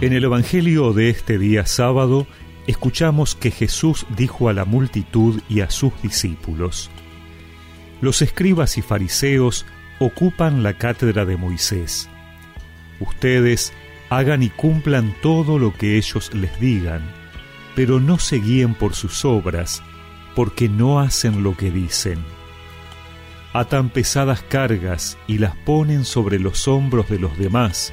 En el Evangelio de este día sábado, escuchamos que Jesús dijo a la multitud y a sus discípulos, Los escribas y fariseos ocupan la cátedra de Moisés. Ustedes hagan y cumplan todo lo que ellos les digan, pero no se guíen por sus obras, porque no hacen lo que dicen. Atan pesadas cargas y las ponen sobre los hombros de los demás,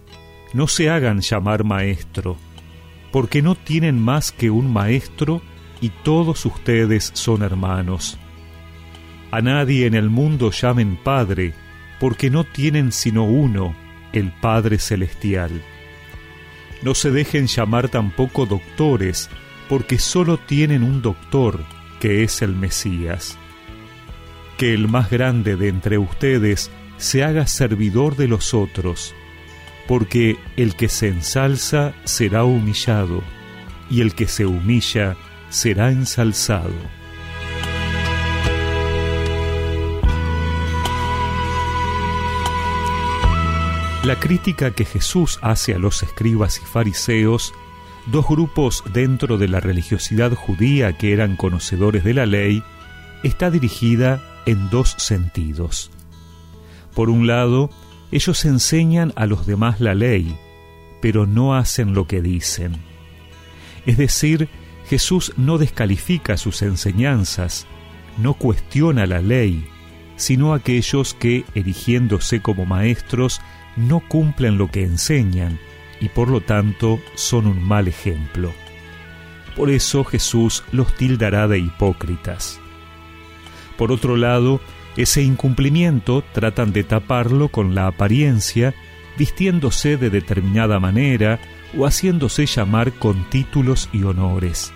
no se hagan llamar maestro, porque no tienen más que un maestro y todos ustedes son hermanos. A nadie en el mundo llamen Padre, porque no tienen sino uno, el Padre Celestial. No se dejen llamar tampoco doctores, porque solo tienen un doctor, que es el Mesías. Que el más grande de entre ustedes se haga servidor de los otros, porque el que se ensalza será humillado, y el que se humilla será ensalzado. La crítica que Jesús hace a los escribas y fariseos, dos grupos dentro de la religiosidad judía que eran conocedores de la ley, está dirigida en dos sentidos. Por un lado, ellos enseñan a los demás la ley, pero no hacen lo que dicen. Es decir, Jesús no descalifica sus enseñanzas, no cuestiona la ley, sino aquellos que, erigiéndose como maestros, no cumplen lo que enseñan y por lo tanto son un mal ejemplo. Por eso Jesús los tildará de hipócritas. Por otro lado, ese incumplimiento tratan de taparlo con la apariencia, vistiéndose de determinada manera o haciéndose llamar con títulos y honores.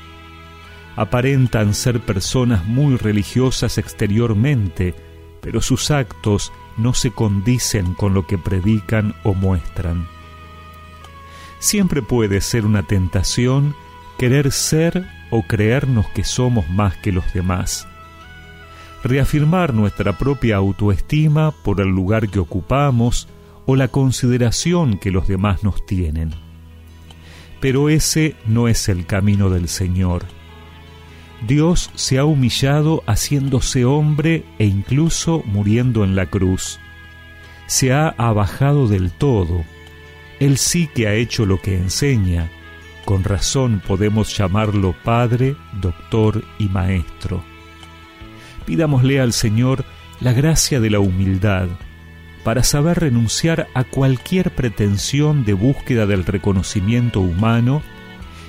Aparentan ser personas muy religiosas exteriormente, pero sus actos no se condicen con lo que predican o muestran. Siempre puede ser una tentación querer ser o creernos que somos más que los demás reafirmar nuestra propia autoestima por el lugar que ocupamos o la consideración que los demás nos tienen. Pero ese no es el camino del Señor. Dios se ha humillado haciéndose hombre e incluso muriendo en la cruz. Se ha abajado del todo. Él sí que ha hecho lo que enseña. Con razón podemos llamarlo Padre, Doctor y Maestro pidámosle al Señor la gracia de la humildad para saber renunciar a cualquier pretensión de búsqueda del reconocimiento humano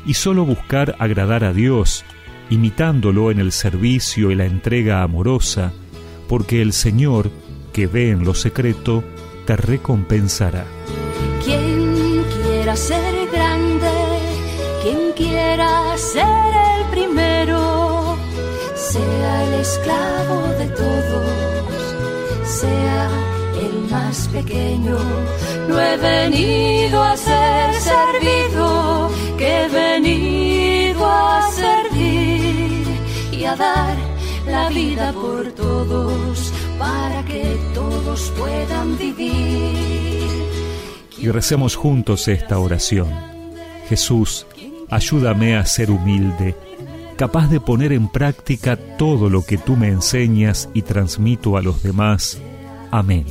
y sólo buscar agradar a Dios, imitándolo en el servicio y la entrega amorosa, porque el Señor, que ve en lo secreto, te recompensará. Quien quiera ser grande, quien quiera ser el primero, esclavo de todos, sea el más pequeño. No he venido a ser servido, que he venido a servir y a dar la vida por todos, para que todos puedan vivir. Y recemos juntos esta oración. Jesús, ayúdame a ser humilde capaz de poner en práctica todo lo que tú me enseñas y transmito a los demás. Amén.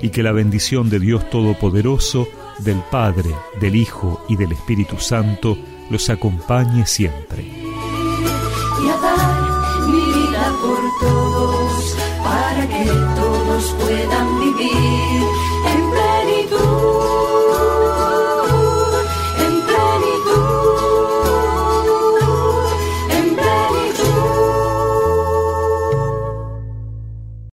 Y que la bendición de Dios Todopoderoso, del Padre, del Hijo y del Espíritu Santo los acompañe siempre. Y a dar mi vida por todos, para que todos puedan vivir